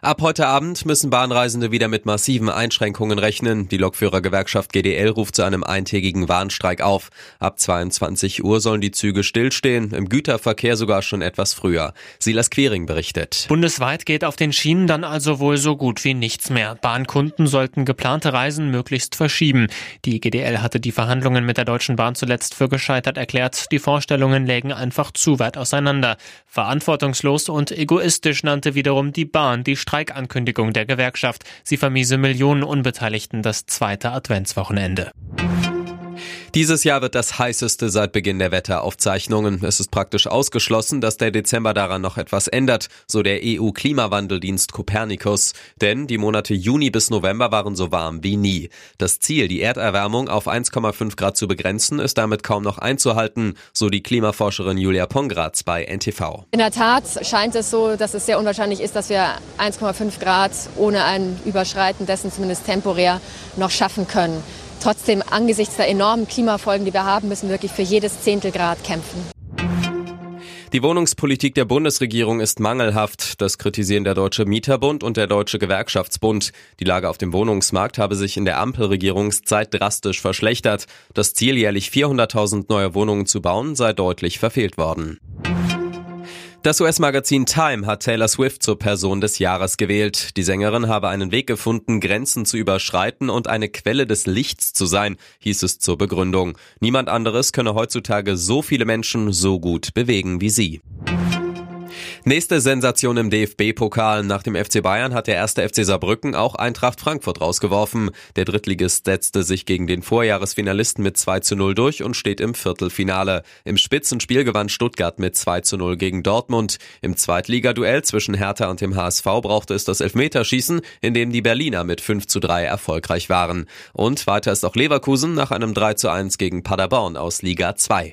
Ab heute Abend müssen Bahnreisende wieder mit massiven Einschränkungen rechnen. Die Lokführergewerkschaft GDL ruft zu einem eintägigen Warnstreik auf. Ab 22 Uhr sollen die Züge stillstehen, im Güterverkehr sogar schon etwas früher. Silas Quering berichtet. Bundesweit geht auf den Schienen dann also wohl so gut wie nichts mehr. Bahnkunden sollten geplante Reisen möglichst verschieben. Die GDL hatte die Verhandlungen mit der Deutschen Bahn zuletzt für gescheitert erklärt. Die Vorstellungen lägen einfach zu weit auseinander. Verantwortungslos und egoistisch nannte wiederum die Bahn die Streikankündigung der Gewerkschaft. Sie vermiese Millionen Unbeteiligten das zweite Adventswochenende. Dieses Jahr wird das heißeste seit Beginn der Wetteraufzeichnungen. Es ist praktisch ausgeschlossen, dass der Dezember daran noch etwas ändert, so der EU-Klimawandeldienst Copernicus. Denn die Monate Juni bis November waren so warm wie nie. Das Ziel, die Erderwärmung auf 1,5 Grad zu begrenzen, ist damit kaum noch einzuhalten, so die Klimaforscherin Julia Pongratz bei NTV. In der Tat scheint es so, dass es sehr unwahrscheinlich ist, dass wir 1,5 Grad ohne ein Überschreiten dessen zumindest temporär noch schaffen können. Trotzdem, angesichts der enormen Klimafolgen, die wir haben, müssen wir wirklich für jedes Zehntelgrad kämpfen. Die Wohnungspolitik der Bundesregierung ist mangelhaft. Das kritisieren der Deutsche Mieterbund und der Deutsche Gewerkschaftsbund. Die Lage auf dem Wohnungsmarkt habe sich in der Ampelregierungszeit drastisch verschlechtert. Das Ziel, jährlich 400.000 neue Wohnungen zu bauen, sei deutlich verfehlt worden. Das US-Magazin Time hat Taylor Swift zur Person des Jahres gewählt. Die Sängerin habe einen Weg gefunden, Grenzen zu überschreiten und eine Quelle des Lichts zu sein, hieß es zur Begründung. Niemand anderes könne heutzutage so viele Menschen so gut bewegen wie sie. Nächste Sensation im DFB-Pokal. Nach dem FC Bayern hat der erste FC Saarbrücken auch Eintracht Frankfurt rausgeworfen. Der Drittligist setzte sich gegen den Vorjahresfinalisten mit 2 zu 0 durch und steht im Viertelfinale. Im Spitzenspiel gewann Stuttgart mit 2 zu 0 gegen Dortmund. Im Zweitligaduell zwischen Hertha und dem HSV brauchte es das Elfmeterschießen, in dem die Berliner mit 5 zu 3 erfolgreich waren. Und weiter ist auch Leverkusen nach einem 3 zu 1 gegen Paderborn aus Liga 2.